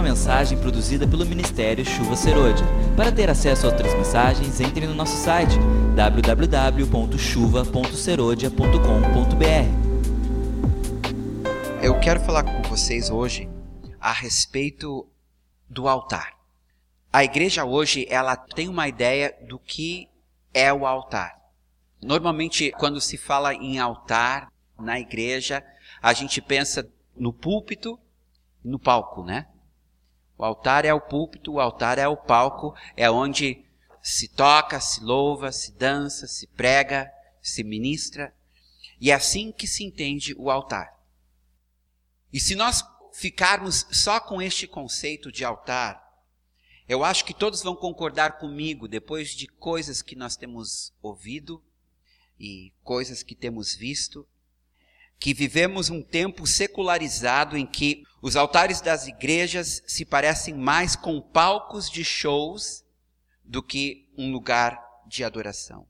uma mensagem produzida pelo Ministério Chuva Serodia. Para ter acesso a outras mensagens, entre no nosso site www.chuva.serodia.com.br. Eu quero falar com vocês hoje a respeito do altar. A igreja hoje, ela tem uma ideia do que é o altar. Normalmente, quando se fala em altar na igreja, a gente pensa no púlpito no palco, né? O altar é o púlpito, o altar é o palco, é onde se toca, se louva, se dança, se prega, se ministra. E é assim que se entende o altar. E se nós ficarmos só com este conceito de altar, eu acho que todos vão concordar comigo, depois de coisas que nós temos ouvido e coisas que temos visto, que vivemos um tempo secularizado em que os altares das igrejas se parecem mais com palcos de shows do que um lugar de adoração.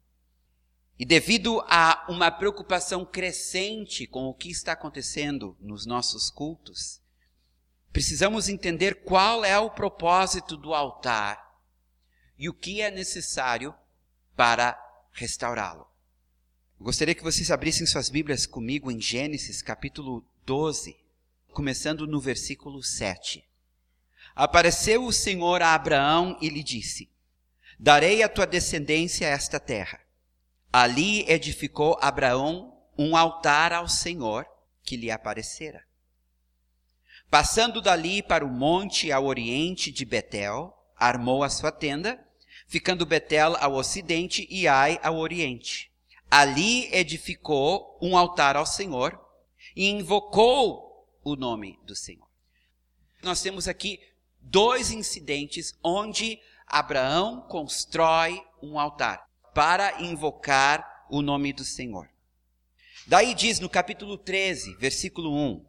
E devido a uma preocupação crescente com o que está acontecendo nos nossos cultos, precisamos entender qual é o propósito do altar e o que é necessário para restaurá-lo. Gostaria que vocês abrissem suas Bíblias comigo em Gênesis capítulo 12, começando no versículo 7. Apareceu o Senhor a Abraão e lhe disse: Darei à tua descendência esta terra. Ali edificou Abraão um altar ao Senhor que lhe aparecera. Passando dali para o monte ao oriente de Betel, armou a sua tenda, ficando Betel ao ocidente e Ai ao oriente. Ali edificou um altar ao Senhor e invocou o nome do Senhor. Nós temos aqui dois incidentes onde Abraão constrói um altar para invocar o nome do Senhor. Daí diz no capítulo 13, versículo 1: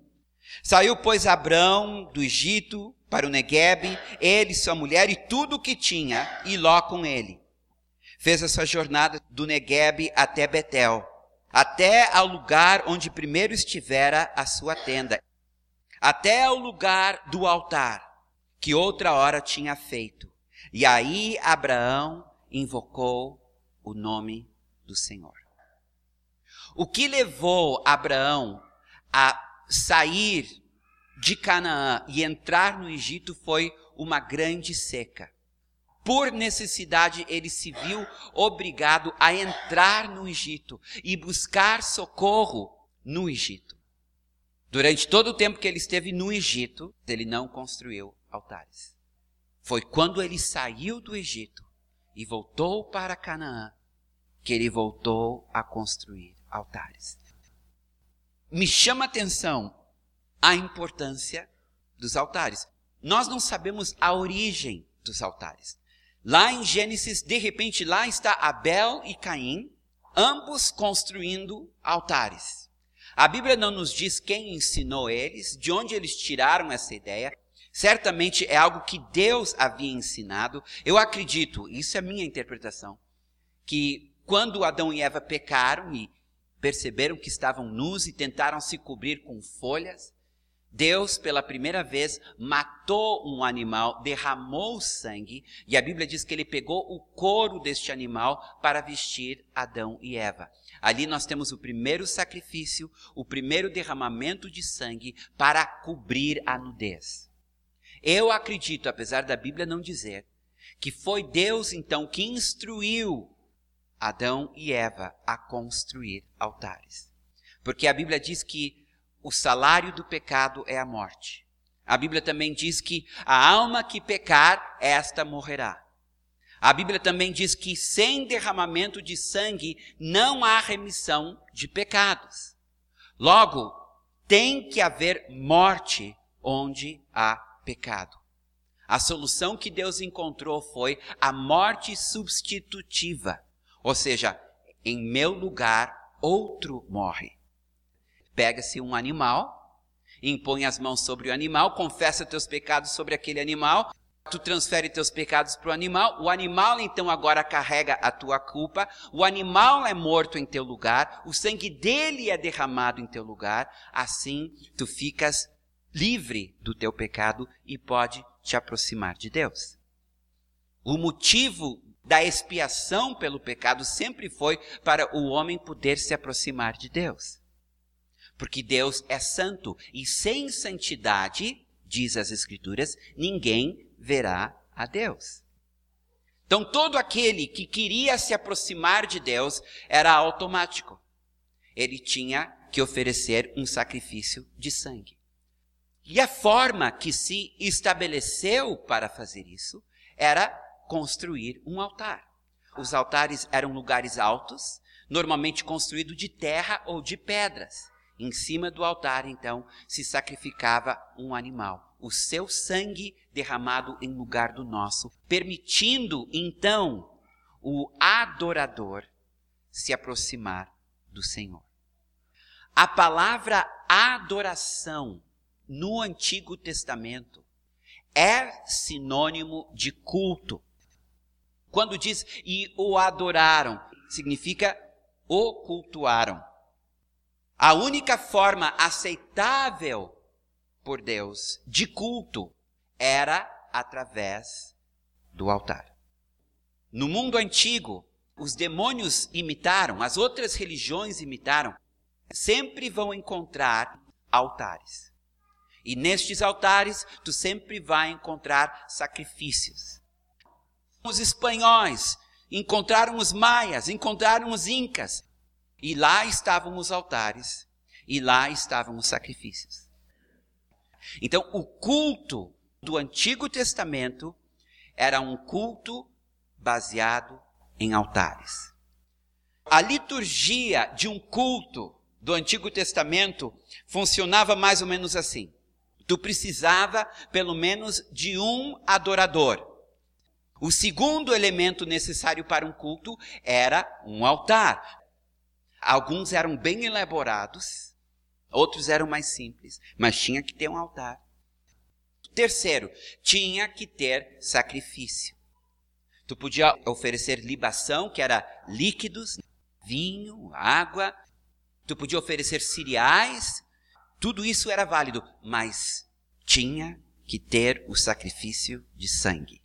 Saiu, pois, Abraão do Egito para o Neguebe, ele, sua mulher e tudo o que tinha, e Ló com ele fez a sua jornada do Negueb até Betel, até ao lugar onde primeiro estivera a sua tenda, até ao lugar do altar que outra hora tinha feito. E aí Abraão invocou o nome do Senhor. O que levou Abraão a sair de Canaã e entrar no Egito foi uma grande seca por necessidade, ele se viu obrigado a entrar no Egito e buscar socorro no Egito. Durante todo o tempo que ele esteve no Egito, ele não construiu altares. Foi quando ele saiu do Egito e voltou para Canaã que ele voltou a construir altares. Me chama a atenção a importância dos altares. Nós não sabemos a origem dos altares. Lá em Gênesis, de repente, lá está Abel e Caim, ambos construindo altares. A Bíblia não nos diz quem ensinou eles, de onde eles tiraram essa ideia. Certamente é algo que Deus havia ensinado. Eu acredito, isso é minha interpretação, que quando Adão e Eva pecaram e perceberam que estavam nus e tentaram se cobrir com folhas, Deus, pela primeira vez, matou um animal, derramou sangue, e a Bíblia diz que ele pegou o couro deste animal para vestir Adão e Eva. Ali nós temos o primeiro sacrifício, o primeiro derramamento de sangue para cobrir a nudez. Eu acredito, apesar da Bíblia não dizer, que foi Deus então que instruiu Adão e Eva a construir altares. Porque a Bíblia diz que o salário do pecado é a morte. A Bíblia também diz que a alma que pecar, esta morrerá. A Bíblia também diz que sem derramamento de sangue não há remissão de pecados. Logo, tem que haver morte onde há pecado. A solução que Deus encontrou foi a morte substitutiva, ou seja, em meu lugar outro morre. Pega-se um animal, impõe as mãos sobre o animal, confessa teus pecados sobre aquele animal, tu transfere teus pecados para o animal, o animal então agora carrega a tua culpa, o animal é morto em teu lugar, o sangue dele é derramado em teu lugar, assim tu ficas livre do teu pecado e pode te aproximar de Deus. O motivo da expiação pelo pecado sempre foi para o homem poder se aproximar de Deus. Porque Deus é santo e sem santidade, diz as Escrituras, ninguém verá a Deus. Então, todo aquele que queria se aproximar de Deus era automático. Ele tinha que oferecer um sacrifício de sangue. E a forma que se estabeleceu para fazer isso era construir um altar. Os altares eram lugares altos, normalmente construídos de terra ou de pedras. Em cima do altar, então, se sacrificava um animal, o seu sangue derramado em lugar do nosso, permitindo então o adorador se aproximar do Senhor. A palavra adoração no Antigo Testamento é sinônimo de culto. Quando diz e o adoraram, significa o cultuaram. A única forma aceitável por Deus de culto era através do altar. No mundo antigo, os demônios imitaram, as outras religiões imitaram, sempre vão encontrar altares. E nestes altares, tu sempre vai encontrar sacrifícios. Os espanhóis encontraram os maias, encontraram os incas, e lá estavam os altares, e lá estavam os sacrifícios. Então, o culto do Antigo Testamento era um culto baseado em altares. A liturgia de um culto do Antigo Testamento funcionava mais ou menos assim. Tu precisava pelo menos de um adorador. O segundo elemento necessário para um culto era um altar. Alguns eram bem elaborados, outros eram mais simples, mas tinha que ter um altar. Terceiro, tinha que ter sacrifício. Tu podia oferecer libação, que era líquidos, vinho, água. Tu podia oferecer cereais. Tudo isso era válido, mas tinha que ter o sacrifício de sangue.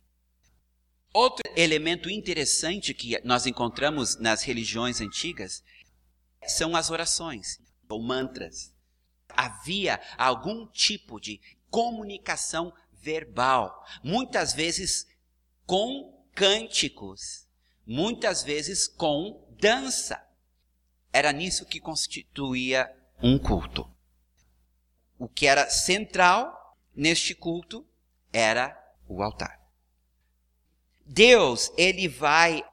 Outro elemento interessante que nós encontramos nas religiões antigas são as orações ou mantras. Havia algum tipo de comunicação verbal, muitas vezes com cânticos, muitas vezes com dança. Era nisso que constituía um culto. O que era central neste culto era o altar. Deus, ele vai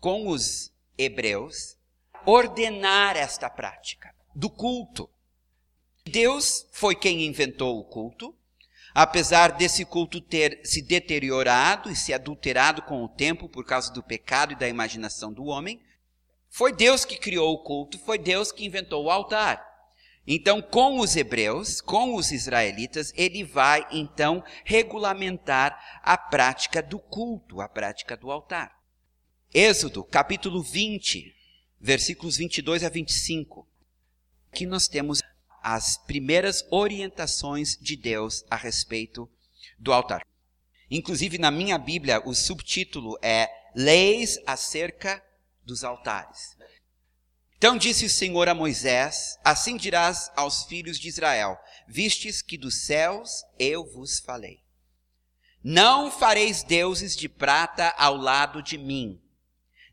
com os hebreus ordenar esta prática do culto. Deus foi quem inventou o culto, apesar desse culto ter se deteriorado e se adulterado com o tempo por causa do pecado e da imaginação do homem, foi Deus que criou o culto, foi Deus que inventou o altar. Então, com os hebreus, com os israelitas, ele vai então regulamentar a prática do culto, a prática do altar. Êxodo, capítulo 20, versículos 22 a 25. Aqui nós temos as primeiras orientações de Deus a respeito do altar. Inclusive na minha Bíblia, o subtítulo é Leis acerca dos altares. Então disse o Senhor a Moisés: Assim dirás aos filhos de Israel: Vistes que dos céus eu vos falei. Não fareis deuses de prata ao lado de mim,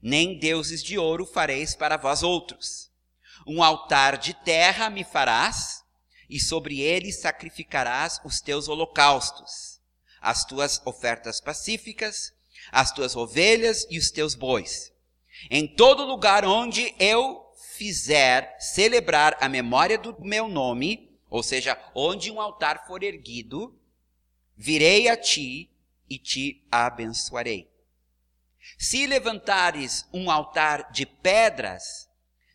nem deuses de ouro fareis para vós outros. Um altar de terra me farás, e sobre ele sacrificarás os teus holocaustos, as tuas ofertas pacíficas, as tuas ovelhas e os teus bois. Em todo lugar onde eu fizer celebrar a memória do meu nome, ou seja, onde um altar for erguido, virei a ti e te abençoarei. Se levantares um altar de pedras,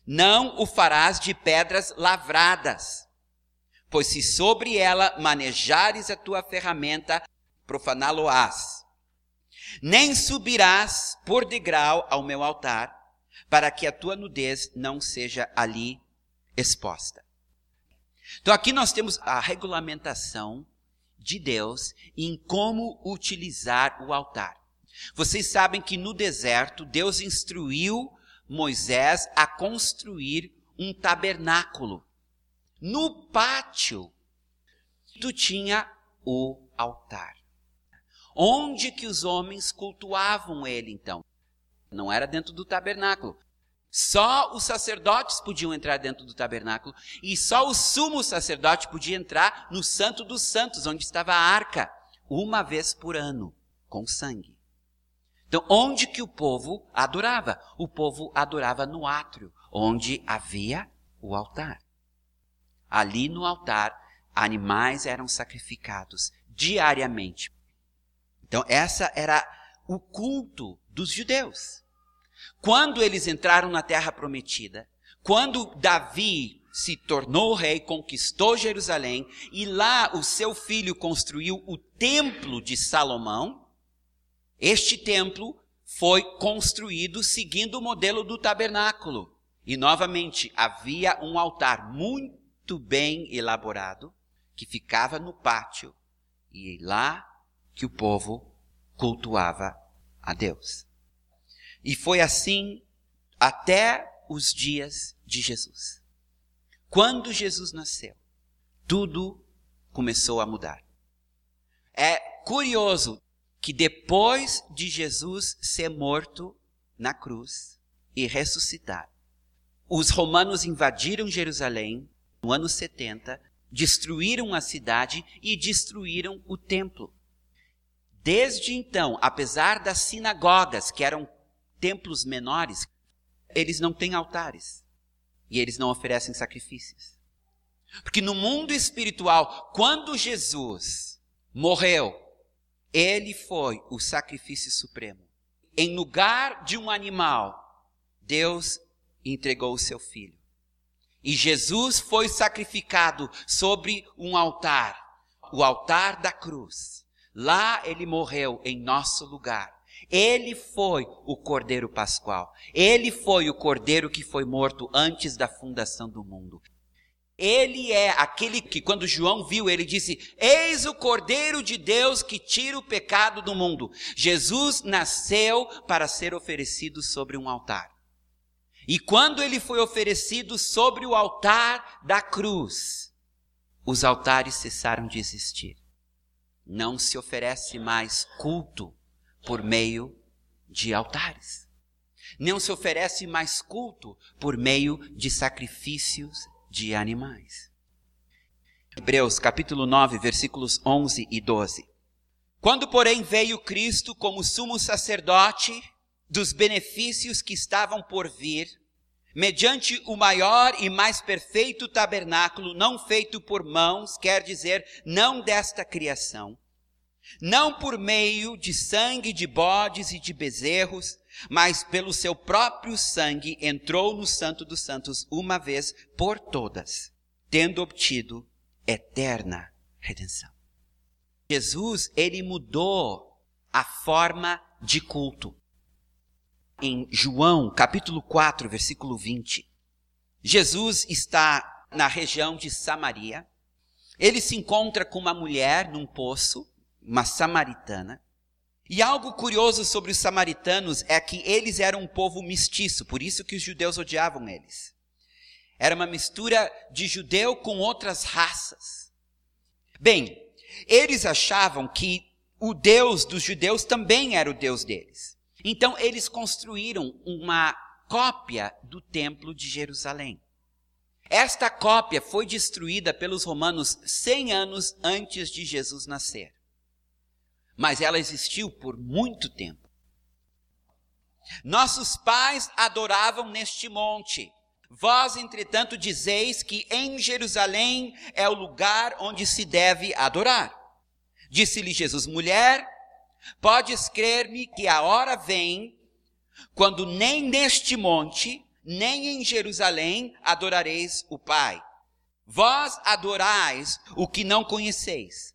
não o farás de pedras lavradas, pois se sobre ela manejares a tua ferramenta, profaná-lo-ás. Nem subirás por degrau ao meu altar, para que a tua nudez não seja ali exposta. Então aqui nós temos a regulamentação de Deus em como utilizar o altar. Vocês sabem que no deserto Deus instruiu Moisés a construir um tabernáculo. No pátio, tu tinha o altar. Onde que os homens cultuavam ele então? Não era dentro do tabernáculo. Só os sacerdotes podiam entrar dentro do tabernáculo e só o sumo sacerdote podia entrar no Santo dos Santos, onde estava a arca, uma vez por ano, com sangue. Então, onde que o povo adorava? O povo adorava no átrio, onde havia o altar. Ali no altar, animais eram sacrificados diariamente. Então, essa era o culto dos judeus. Quando eles entraram na terra prometida, quando Davi se tornou rei, conquistou Jerusalém e lá o seu filho construiu o templo de Salomão, este templo foi construído seguindo o modelo do tabernáculo. E novamente havia um altar muito bem elaborado que ficava no pátio e lá que o povo cultuava a Deus. E foi assim até os dias de Jesus. Quando Jesus nasceu, tudo começou a mudar. É curioso que depois de Jesus ser morto na cruz e ressuscitar, os romanos invadiram Jerusalém no ano 70, destruíram a cidade e destruíram o templo. Desde então, apesar das sinagogas, que eram templos menores, eles não têm altares e eles não oferecem sacrifícios. Porque no mundo espiritual, quando Jesus morreu, ele foi o sacrifício supremo. Em lugar de um animal, Deus entregou o seu filho. E Jesus foi sacrificado sobre um altar, o altar da cruz. Lá ele morreu em nosso lugar. Ele foi o Cordeiro Pascual. Ele foi o Cordeiro que foi morto antes da fundação do mundo. Ele é aquele que, quando João viu, ele disse: Eis o Cordeiro de Deus que tira o pecado do mundo. Jesus nasceu para ser oferecido sobre um altar. E quando ele foi oferecido sobre o altar da cruz, os altares cessaram de existir. Não se oferece mais culto por meio de altares. Não se oferece mais culto por meio de sacrifícios de animais. Hebreus capítulo 9, versículos 11 e 12. Quando, porém, veio Cristo como sumo sacerdote dos benefícios que estavam por vir, mediante o maior e mais perfeito tabernáculo, não feito por mãos, quer dizer, não desta criação, não por meio de sangue de bodes e de bezerros, mas pelo seu próprio sangue entrou no Santo dos Santos uma vez por todas, tendo obtido eterna redenção. Jesus, ele mudou a forma de culto. Em João, capítulo 4, versículo 20, Jesus está na região de Samaria. Ele se encontra com uma mulher num poço uma samaritana. E algo curioso sobre os samaritanos é que eles eram um povo mestiço, por isso que os judeus odiavam eles. Era uma mistura de judeu com outras raças. Bem, eles achavam que o Deus dos judeus também era o Deus deles. Então eles construíram uma cópia do templo de Jerusalém. Esta cópia foi destruída pelos romanos 100 anos antes de Jesus nascer mas ela existiu por muito tempo. Nossos pais adoravam neste monte. Vós, entretanto, dizeis que em Jerusalém é o lugar onde se deve adorar. Disse-lhe Jesus: Mulher, podes crer-me que a hora vem quando nem neste monte, nem em Jerusalém adorareis o Pai. Vós adorais o que não conheceis.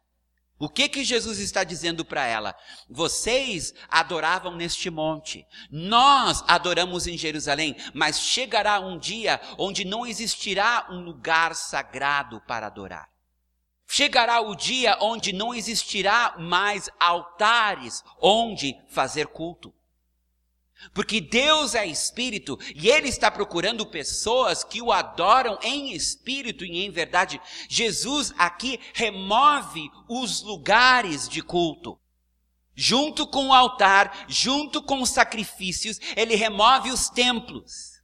O que que Jesus está dizendo para ela? Vocês adoravam neste monte, nós adoramos em Jerusalém, mas chegará um dia onde não existirá um lugar sagrado para adorar. Chegará o dia onde não existirá mais altares onde fazer culto. Porque Deus é espírito e Ele está procurando pessoas que o adoram em espírito e em verdade. Jesus aqui remove os lugares de culto. Junto com o altar, junto com os sacrifícios, Ele remove os templos.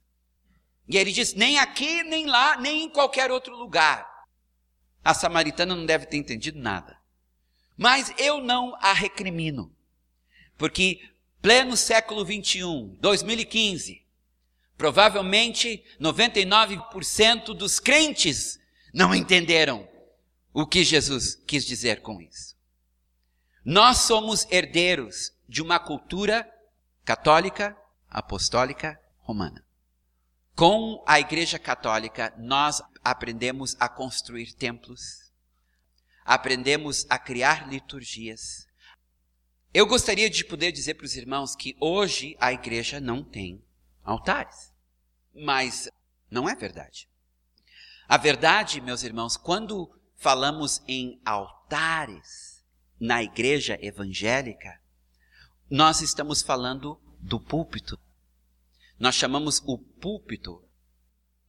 E Ele diz: nem aqui, nem lá, nem em qualquer outro lugar. A samaritana não deve ter entendido nada. Mas eu não a recrimino. Porque pleno século 21, 2015, provavelmente 99% dos crentes não entenderam o que Jesus quis dizer com isso. Nós somos herdeiros de uma cultura católica, apostólica, romana. Com a Igreja Católica, nós aprendemos a construir templos, aprendemos a criar liturgias, eu gostaria de poder dizer para os irmãos que hoje a igreja não tem altares. Mas não é verdade. A verdade, meus irmãos, quando falamos em altares na igreja evangélica, nós estamos falando do púlpito. Nós chamamos o púlpito,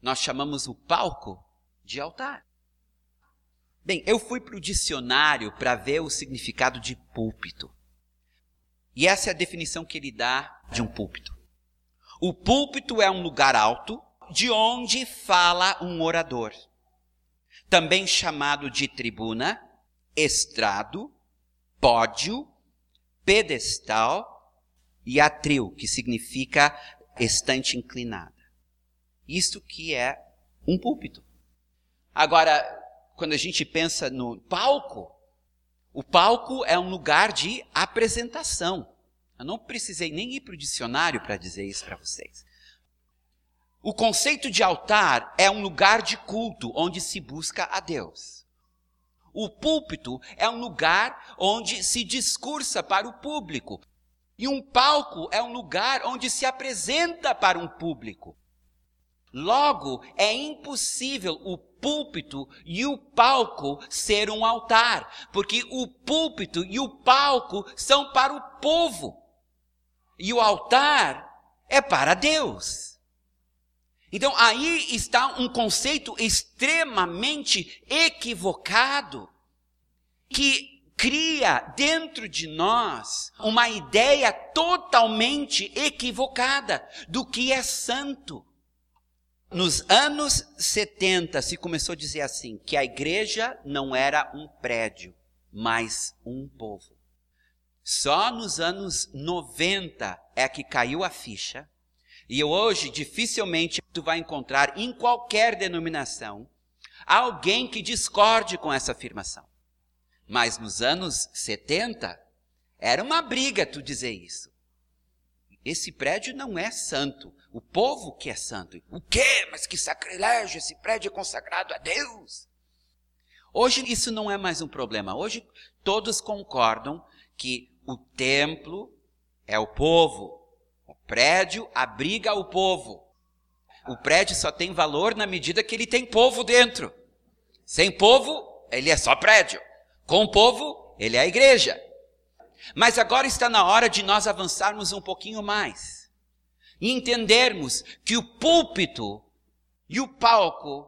nós chamamos o palco de altar. Bem, eu fui para o dicionário para ver o significado de púlpito. E essa é a definição que ele dá de um púlpito. O púlpito é um lugar alto de onde fala um orador, também chamado de tribuna, estrado, pódio, pedestal e atril, que significa estante inclinada. Isto que é um púlpito. Agora, quando a gente pensa no palco, o palco é um lugar de apresentação. Eu não precisei nem ir para o dicionário para dizer isso para vocês. O conceito de altar é um lugar de culto onde se busca a Deus. O púlpito é um lugar onde se discursa para o público. E um palco é um lugar onde se apresenta para um público. Logo, é impossível o púlpito e o palco ser um altar, porque o púlpito e o palco são para o povo, e o altar é para Deus. Então aí está um conceito extremamente equivocado, que cria dentro de nós uma ideia totalmente equivocada do que é santo. Nos anos 70 se começou a dizer assim, que a igreja não era um prédio, mas um povo. Só nos anos 90 é que caiu a ficha, e hoje dificilmente tu vai encontrar em qualquer denominação alguém que discorde com essa afirmação. Mas nos anos 70 era uma briga tu dizer isso. Esse prédio não é santo. O povo que é santo. O quê? Mas que sacrilégio! Esse prédio é consagrado a Deus. Hoje isso não é mais um problema. Hoje todos concordam que o templo é o povo. O prédio abriga o povo. O prédio só tem valor na medida que ele tem povo dentro. Sem povo, ele é só prédio. Com povo, ele é a igreja. Mas agora está na hora de nós avançarmos um pouquinho mais e entendermos que o púlpito e o palco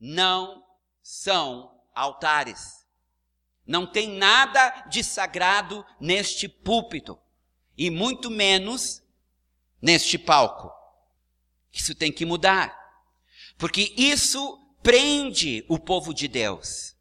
não são altares. Não tem nada de sagrado neste púlpito e muito menos neste palco. Isso tem que mudar, porque isso prende o povo de Deus.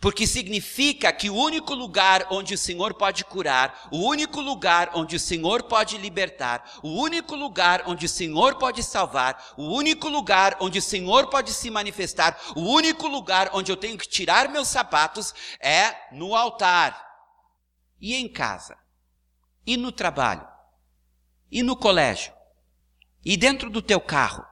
Porque significa que o único lugar onde o Senhor pode curar, o único lugar onde o Senhor pode libertar, o único lugar onde o Senhor pode salvar, o único lugar onde o Senhor pode se manifestar, o único lugar onde eu tenho que tirar meus sapatos é no altar. e em casa, e no trabalho, e no colégio, e dentro do teu carro.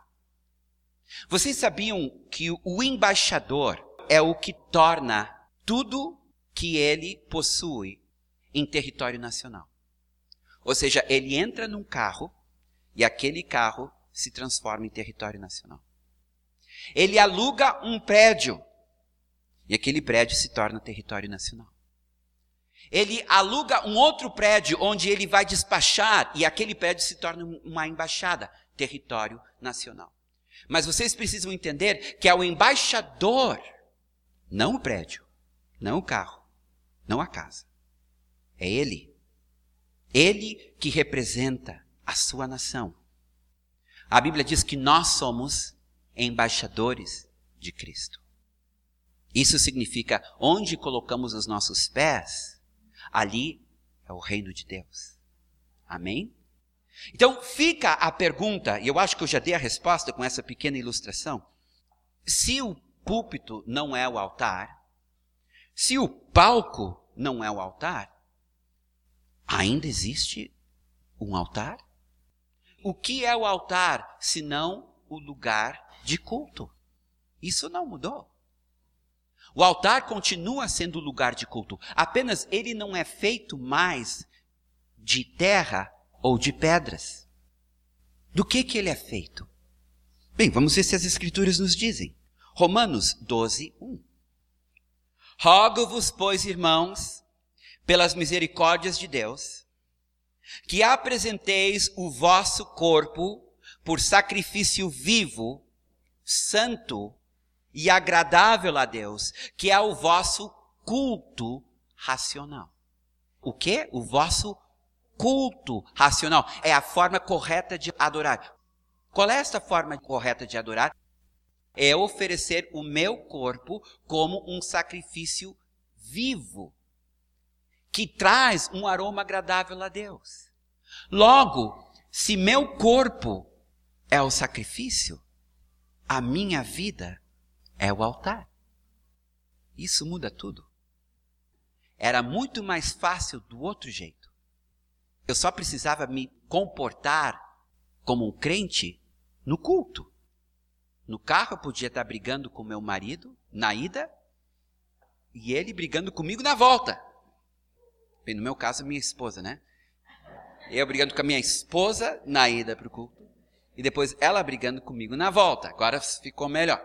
Vocês sabiam que o embaixador é o que torna tudo que ele possui em território nacional. Ou seja, ele entra num carro e aquele carro se transforma em território nacional. Ele aluga um prédio e aquele prédio se torna território nacional. Ele aluga um outro prédio onde ele vai despachar e aquele prédio se torna uma embaixada, território nacional. Mas vocês precisam entender que é o embaixador, não o prédio, não o carro, não a casa. É ele. Ele que representa a sua nação. A Bíblia diz que nós somos embaixadores de Cristo. Isso significa onde colocamos os nossos pés, ali é o reino de Deus. Amém? Então fica a pergunta, e eu acho que eu já dei a resposta com essa pequena ilustração. Se o púlpito não é o altar, se o palco não é o altar, ainda existe um altar? O que é o altar senão o lugar de culto? Isso não mudou. O altar continua sendo o lugar de culto, apenas ele não é feito mais de terra ou de pedras. Do que que ele é feito? Bem, vamos ver se as escrituras nos dizem. Romanos 12, 1. Rogo-vos, pois, irmãos, pelas misericórdias de Deus, que apresenteis o vosso corpo por sacrifício vivo, santo e agradável a Deus, que é o vosso culto racional. O que? O vosso culto racional. É a forma correta de adorar. Qual é esta forma correta de adorar? É oferecer o meu corpo como um sacrifício vivo, que traz um aroma agradável a Deus. Logo, se meu corpo é o sacrifício, a minha vida é o altar. Isso muda tudo. Era muito mais fácil do outro jeito. Eu só precisava me comportar como um crente no culto. No carro eu podia estar brigando com meu marido na ida e ele brigando comigo na volta. Bem, no meu caso, minha esposa, né? Eu brigando com a minha esposa na ida para o culto e depois ela brigando comigo na volta. Agora ficou melhor.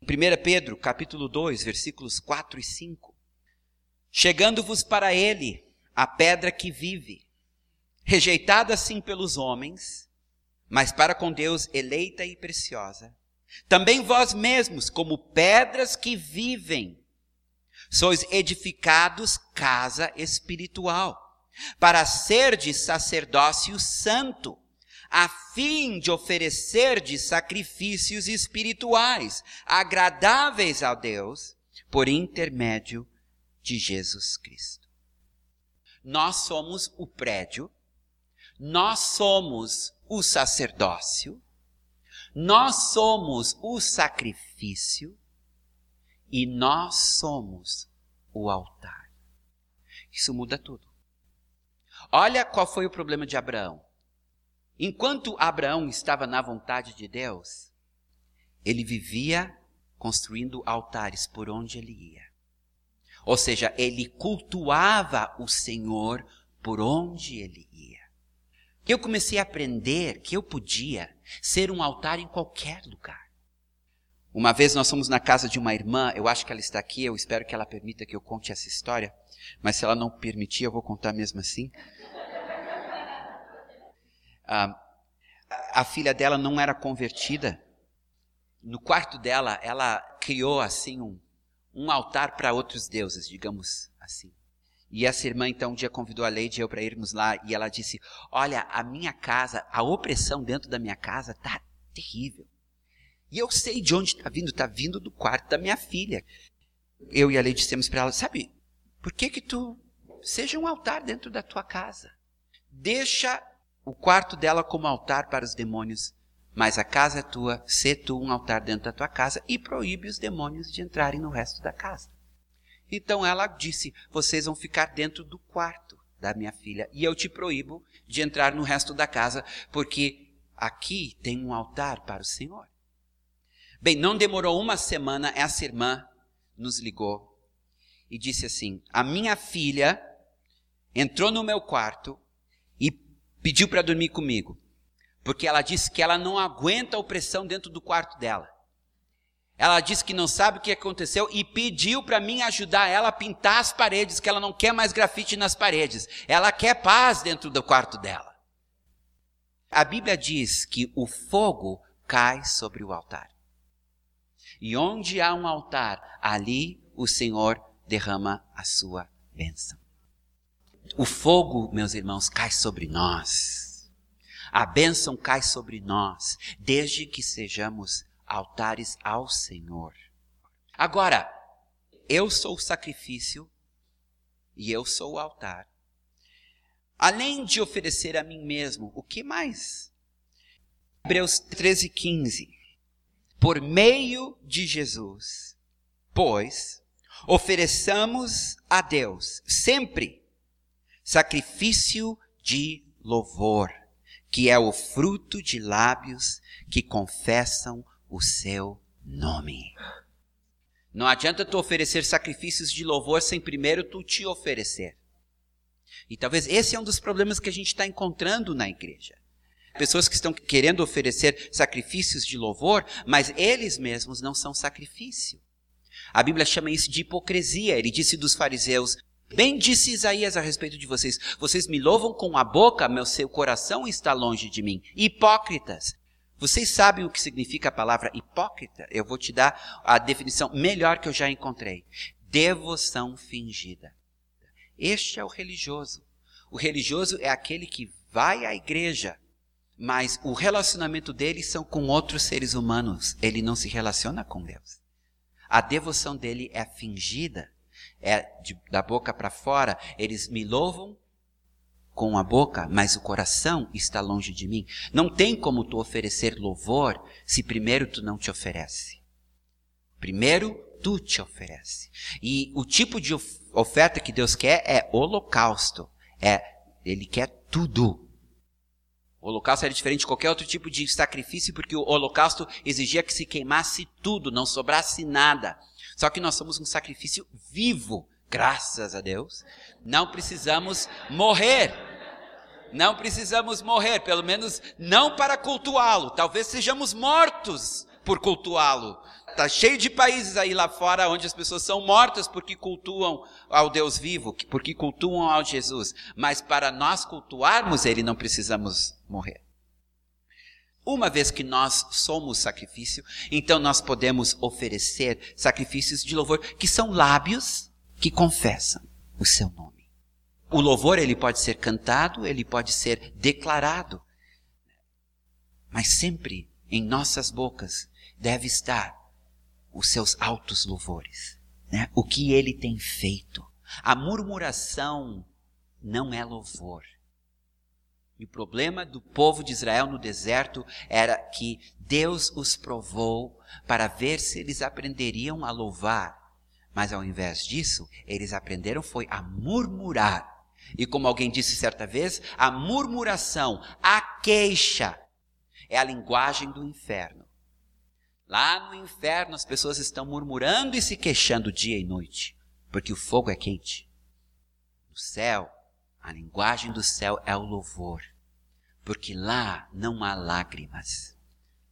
1 Pedro, capítulo 2, versículos 4 e 5. Chegando-vos para ele, a pedra que vive, rejeitada sim pelos homens, mas para com Deus eleita e preciosa. Também vós mesmos, como pedras que vivem, sois edificados casa espiritual, para ser de sacerdócio santo a fim de oferecer de sacrifícios espirituais agradáveis a Deus por intermédio de Jesus Cristo. Nós somos o prédio, nós somos o sacerdócio, nós somos o sacrifício e nós somos o altar. Isso muda tudo. Olha qual foi o problema de Abraão. Enquanto Abraão estava na vontade de Deus, ele vivia construindo altares por onde ele ia. Ou seja, ele cultuava o Senhor por onde ele ia. Eu comecei a aprender que eu podia ser um altar em qualquer lugar. Uma vez nós fomos na casa de uma irmã, eu acho que ela está aqui, eu espero que ela permita que eu conte essa história, mas se ela não permitir, eu vou contar mesmo assim. Ah, a filha dela não era convertida. No quarto dela, ela criou assim um, um altar para outros deuses, digamos assim. E essa irmã então um dia convidou a Lady e eu para irmos lá e ela disse: Olha, a minha casa, a opressão dentro da minha casa tá terrível. E eu sei de onde está vindo, está vindo do quarto da minha filha. Eu e a Lady dissemos para ela: Sabe, por que que tu seja um altar dentro da tua casa? Deixa o quarto dela como altar para os demônios, mas a casa é tua, sê tu um altar dentro da tua casa e proíbe os demônios de entrarem no resto da casa. Então ela disse: Vocês vão ficar dentro do quarto da minha filha e eu te proíbo de entrar no resto da casa, porque aqui tem um altar para o Senhor. Bem, não demorou uma semana, essa irmã nos ligou e disse assim: A minha filha entrou no meu quarto e pediu para dormir comigo, porque ela disse que ela não aguenta a opressão dentro do quarto dela. Ela disse que não sabe o que aconteceu e pediu para mim ajudar ela a pintar as paredes, que ela não quer mais grafite nas paredes. Ela quer paz dentro do quarto dela. A Bíblia diz que o fogo cai sobre o altar. E onde há um altar, ali o Senhor derrama a sua bênção. O fogo, meus irmãos, cai sobre nós. A bênção cai sobre nós, desde que sejamos altares ao Senhor. Agora, eu sou o sacrifício e eu sou o altar. Além de oferecer a mim mesmo, o que mais? Hebreus 13, 15. Por meio de Jesus, pois, ofereçamos a Deus sempre sacrifício de louvor, que é o fruto de lábios que confessam o seu nome. Não adianta tu oferecer sacrifícios de louvor sem primeiro tu te oferecer. E talvez esse é um dos problemas que a gente está encontrando na igreja. Pessoas que estão querendo oferecer sacrifícios de louvor, mas eles mesmos não são sacrifício. A Bíblia chama isso de hipocrisia. Ele disse dos fariseus: Bem disse Isaías a respeito de vocês: Vocês me louvam com a boca, mas seu coração está longe de mim. Hipócritas. Vocês sabem o que significa a palavra hipócrita? Eu vou te dar a definição melhor que eu já encontrei: devoção fingida. Este é o religioso. O religioso é aquele que vai à igreja, mas o relacionamento dele são com outros seres humanos. Ele não se relaciona com Deus. A devoção dele é fingida, é de, da boca para fora. Eles me louvam com a boca, mas o coração está longe de mim. Não tem como tu oferecer louvor se primeiro tu não te oferece. Primeiro tu te oferece. E o tipo de oferta que Deus quer é holocausto. É, ele quer tudo. O holocausto era diferente de qualquer outro tipo de sacrifício, porque o holocausto exigia que se queimasse tudo, não sobrasse nada. Só que nós somos um sacrifício vivo graças a Deus, não precisamos morrer. Não precisamos morrer, pelo menos não para cultuá-lo. Talvez sejamos mortos por cultuá-lo. Está cheio de países aí lá fora onde as pessoas são mortas porque cultuam ao Deus vivo, porque cultuam ao Jesus. Mas para nós cultuarmos Ele, não precisamos morrer. Uma vez que nós somos sacrifício, então nós podemos oferecer sacrifícios de louvor que são lábios que confessam o seu nome. O louvor ele pode ser cantado, ele pode ser declarado, mas sempre em nossas bocas deve estar os seus altos louvores, né? O que ele tem feito. A murmuração não é louvor. E o problema do povo de Israel no deserto era que Deus os provou para ver se eles aprenderiam a louvar mas ao invés disso, eles aprenderam foi a murmurar. E como alguém disse certa vez, a murmuração, a queixa, é a linguagem do inferno. Lá no inferno as pessoas estão murmurando e se queixando dia e noite, porque o fogo é quente. No céu, a linguagem do céu é o louvor, porque lá não há lágrimas.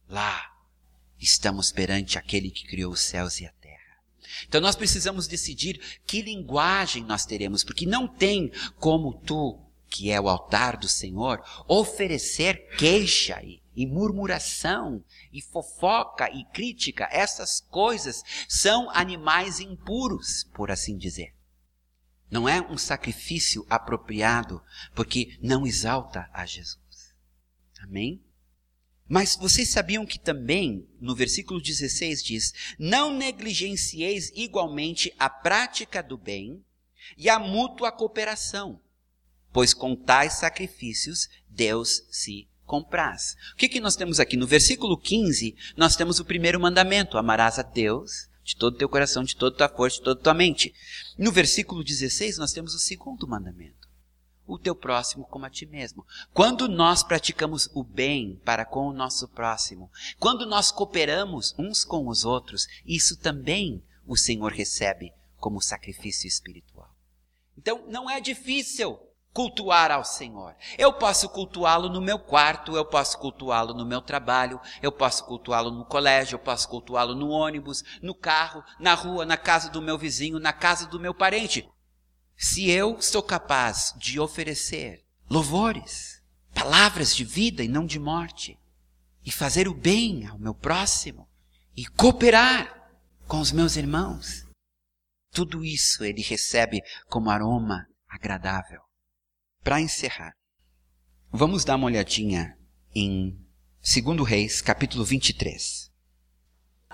Lá estamos perante aquele que criou os céus e a terra. Então nós precisamos decidir que linguagem nós teremos, porque não tem como tu, que é o altar do Senhor, oferecer queixa e, e murmuração e fofoca e crítica. Essas coisas são animais impuros, por assim dizer. Não é um sacrifício apropriado, porque não exalta a Jesus. Amém? Mas vocês sabiam que também, no versículo 16 diz: Não negligencieis igualmente a prática do bem e a mútua cooperação, pois com tais sacrifícios Deus se compraz. O que, que nós temos aqui? No versículo 15, nós temos o primeiro mandamento: amarás a Deus de todo o teu coração, de toda a tua força, de toda a tua mente. No versículo 16, nós temos o segundo mandamento: o teu próximo como a ti mesmo. Quando nós praticamos o bem para com o nosso próximo, quando nós cooperamos uns com os outros, isso também o Senhor recebe como sacrifício espiritual. Então, não é difícil cultuar ao Senhor. Eu posso cultuá-lo no meu quarto, eu posso cultuá-lo no meu trabalho, eu posso cultuá-lo no colégio, eu posso cultuá-lo no ônibus, no carro, na rua, na casa do meu vizinho, na casa do meu parente. Se eu sou capaz de oferecer louvores, palavras de vida e não de morte, e fazer o bem ao meu próximo, e cooperar com os meus irmãos, tudo isso ele recebe como aroma agradável. Para encerrar, vamos dar uma olhadinha em 2 Reis, capítulo 23.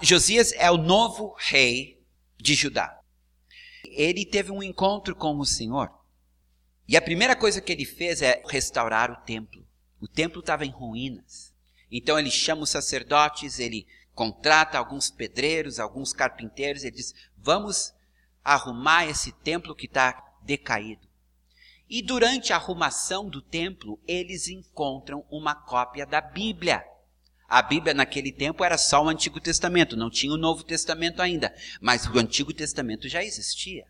Josias é o novo rei de Judá. Ele teve um encontro com o Senhor. E a primeira coisa que ele fez é restaurar o templo. O templo estava em ruínas. Então ele chama os sacerdotes, ele contrata alguns pedreiros, alguns carpinteiros, ele diz: Vamos arrumar esse templo que está decaído. E durante a arrumação do templo, eles encontram uma cópia da Bíblia. A Bíblia naquele tempo era só o Antigo Testamento, não tinha o Novo Testamento ainda, mas o Antigo Testamento já existia.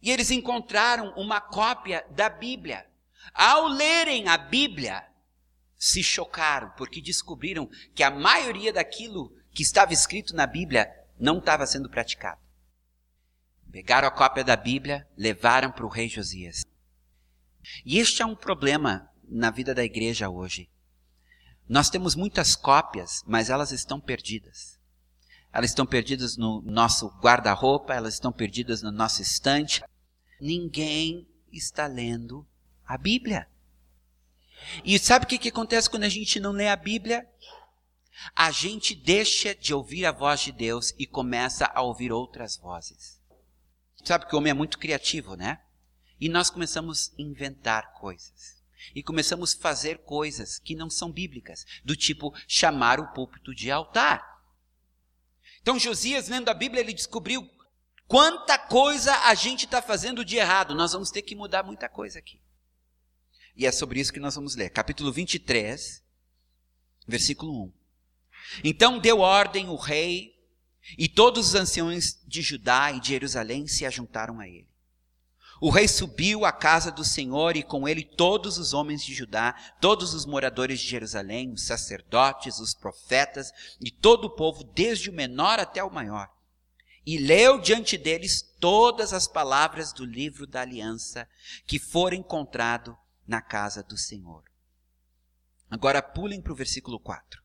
E eles encontraram uma cópia da Bíblia. Ao lerem a Bíblia, se chocaram, porque descobriram que a maioria daquilo que estava escrito na Bíblia não estava sendo praticado. Pegaram a cópia da Bíblia, levaram para o rei Josias. E este é um problema na vida da igreja hoje. Nós temos muitas cópias, mas elas estão perdidas. Elas estão perdidas no nosso guarda-roupa, elas estão perdidas no nosso estante. Ninguém está lendo a Bíblia. E sabe o que, que acontece quando a gente não lê a Bíblia? A gente deixa de ouvir a voz de Deus e começa a ouvir outras vozes. Sabe que o homem é muito criativo, né? E nós começamos a inventar coisas. E começamos a fazer coisas que não são bíblicas, do tipo chamar o púlpito de altar. Então Josias, lendo a Bíblia, ele descobriu quanta coisa a gente está fazendo de errado. Nós vamos ter que mudar muita coisa aqui. E é sobre isso que nós vamos ler. Capítulo 23, versículo 1. Então deu ordem o rei e todos os anciões de Judá e de Jerusalém se ajuntaram a ele. O rei subiu à casa do Senhor e com ele todos os homens de Judá, todos os moradores de Jerusalém, os sacerdotes, os profetas e todo o povo, desde o menor até o maior. E leu diante deles todas as palavras do livro da aliança que for encontrado na casa do Senhor. Agora pulem para o versículo 4.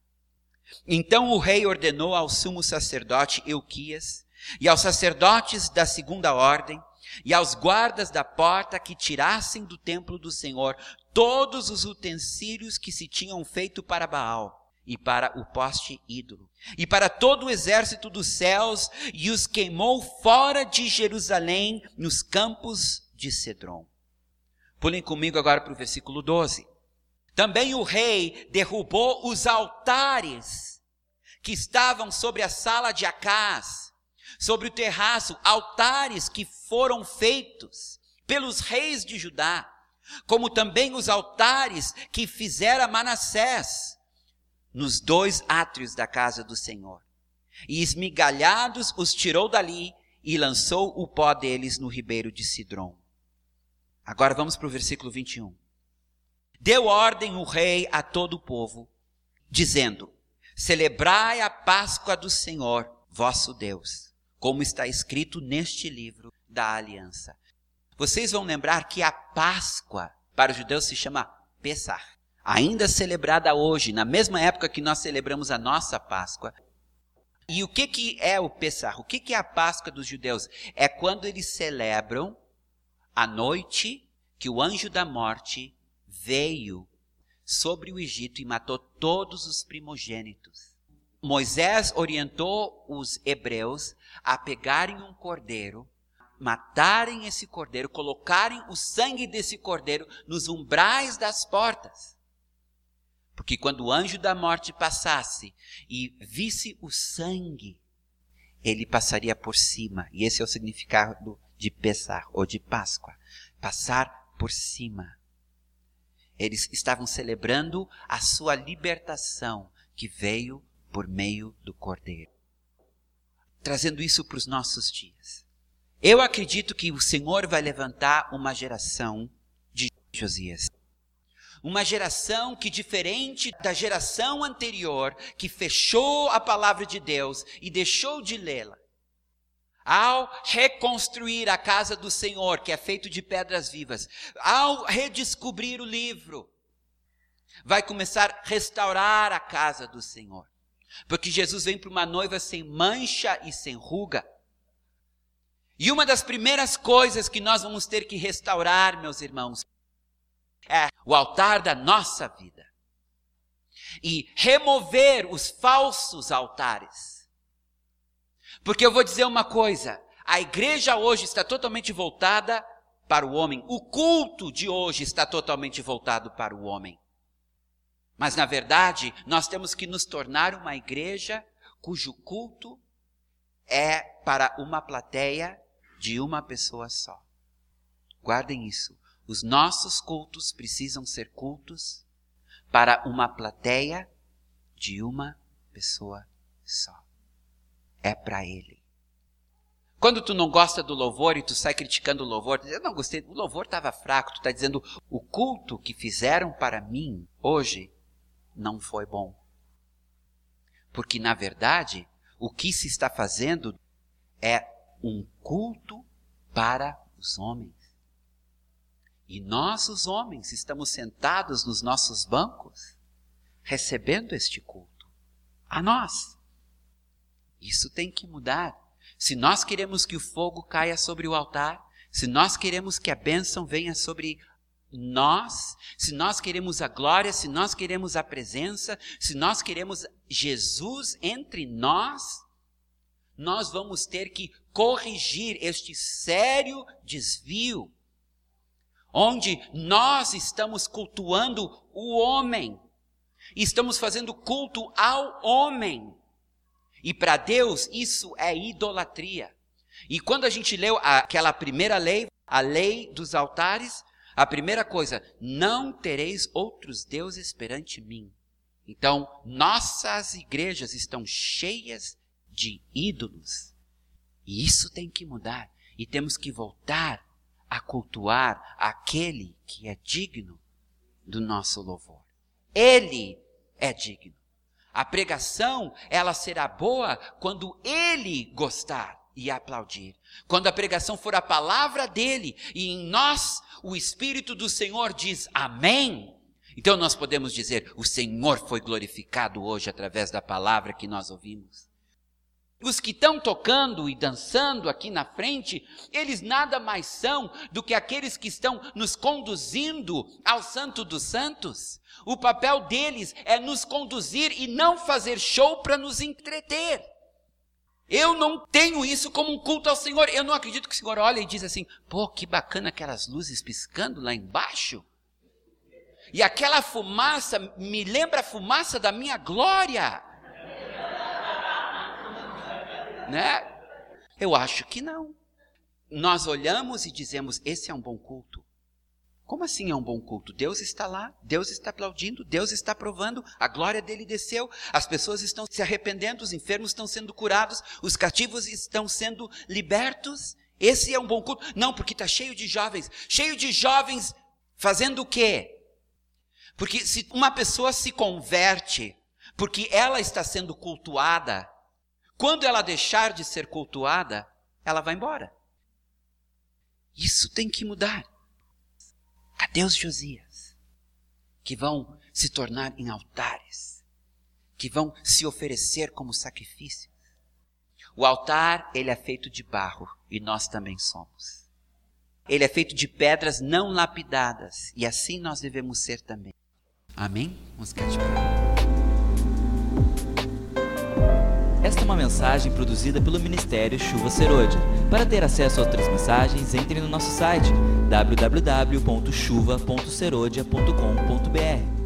Então o rei ordenou ao sumo sacerdote Euquias e aos sacerdotes da segunda ordem e aos guardas da porta que tirassem do templo do Senhor todos os utensílios que se tinham feito para Baal e para o poste ídolo, e para todo o exército dos céus, e os queimou fora de Jerusalém, nos campos de Cedron. Pulem comigo agora para o versículo 12. Também o rei derrubou os altares que estavam sobre a sala de Acás, sobre o terraço, altares que foram feitos pelos reis de Judá, como também os altares que fizera Manassés nos dois átrios da casa do Senhor. E esmigalhados os tirou dali e lançou o pó deles no ribeiro de Sidrom. Agora vamos para o versículo 21. Deu ordem o rei a todo o povo, dizendo: Celebrai a Páscoa do Senhor, vosso Deus, como está escrito neste livro da aliança. Vocês vão lembrar que a Páscoa para os judeus se chama Pessah, ainda celebrada hoje, na mesma época que nós celebramos a nossa Páscoa. E o que, que é o Pessah? O que, que é a Páscoa dos judeus? É quando eles celebram a noite que o anjo da morte veio sobre o Egito e matou todos os primogênitos. Moisés orientou os hebreus a pegarem um cordeiro, matarem esse cordeiro, colocarem o sangue desse cordeiro nos umbrais das portas. Porque quando o anjo da morte passasse e visse o sangue, ele passaria por cima. E esse é o significado de Pesar ou de Páscoa. Passar por cima. Eles estavam celebrando a sua libertação que veio por meio do Cordeiro. Trazendo isso para os nossos dias. Eu acredito que o Senhor vai levantar uma geração de Josias. Uma geração que, diferente da geração anterior, que fechou a palavra de Deus e deixou de lê-la, ao reconstruir a casa do Senhor, que é feito de pedras vivas, ao redescobrir o livro, vai começar a restaurar a casa do Senhor. Porque Jesus vem para uma noiva sem mancha e sem ruga. E uma das primeiras coisas que nós vamos ter que restaurar, meus irmãos, é o altar da nossa vida. E remover os falsos altares porque eu vou dizer uma coisa: a igreja hoje está totalmente voltada para o homem, o culto de hoje está totalmente voltado para o homem. Mas na verdade, nós temos que nos tornar uma igreja cujo culto é para uma plateia de uma pessoa só. Guardem isso. Os nossos cultos precisam ser cultos para uma plateia de uma pessoa só é para Ele. Quando tu não gosta do louvor e tu sai criticando o louvor, eu não gostei, o louvor estava fraco, tu está dizendo, o culto que fizeram para mim hoje não foi bom. Porque, na verdade, o que se está fazendo é um culto para os homens. E nós, os homens, estamos sentados nos nossos bancos, recebendo este culto. A nós. Isso tem que mudar. Se nós queremos que o fogo caia sobre o altar, se nós queremos que a bênção venha sobre nós, se nós queremos a glória, se nós queremos a presença, se nós queremos Jesus entre nós, nós vamos ter que corrigir este sério desvio, onde nós estamos cultuando o homem, estamos fazendo culto ao homem, e para Deus isso é idolatria. E quando a gente leu aquela primeira lei, a lei dos altares, a primeira coisa, não tereis outros deuses perante mim. Então, nossas igrejas estão cheias de ídolos. E isso tem que mudar. E temos que voltar a cultuar aquele que é digno do nosso louvor. Ele é digno. A pregação, ela será boa quando ele gostar e aplaudir. Quando a pregação for a palavra dele e em nós o Espírito do Senhor diz amém. Então nós podemos dizer: o Senhor foi glorificado hoje através da palavra que nós ouvimos. Os que estão tocando e dançando aqui na frente, eles nada mais são do que aqueles que estão nos conduzindo ao Santo dos Santos. O papel deles é nos conduzir e não fazer show para nos entreter. Eu não tenho isso como um culto ao Senhor. Eu não acredito que o Senhor olha e diz assim: pô, que bacana aquelas luzes piscando lá embaixo. E aquela fumaça me lembra a fumaça da minha glória né? Eu acho que não. Nós olhamos e dizemos: esse é um bom culto. Como assim é um bom culto? Deus está lá, Deus está aplaudindo, Deus está provando, a glória dele desceu, as pessoas estão se arrependendo, os enfermos estão sendo curados, os cativos estão sendo libertos. Esse é um bom culto? Não, porque está cheio de jovens. Cheio de jovens fazendo o quê? Porque se uma pessoa se converte porque ela está sendo cultuada, quando ela deixar de ser cultuada, ela vai embora. Isso tem que mudar. Cadê os Josias? Que vão se tornar em altares, que vão se oferecer como sacrifícios. O altar, ele é feito de barro e nós também somos. Ele é feito de pedras não lapidadas e assim nós devemos ser também. Amém? Esta é uma mensagem produzida pelo Ministério Chuva Serôdia. Para ter acesso a outras mensagens, entre no nosso site www.chuva.serodia.com.br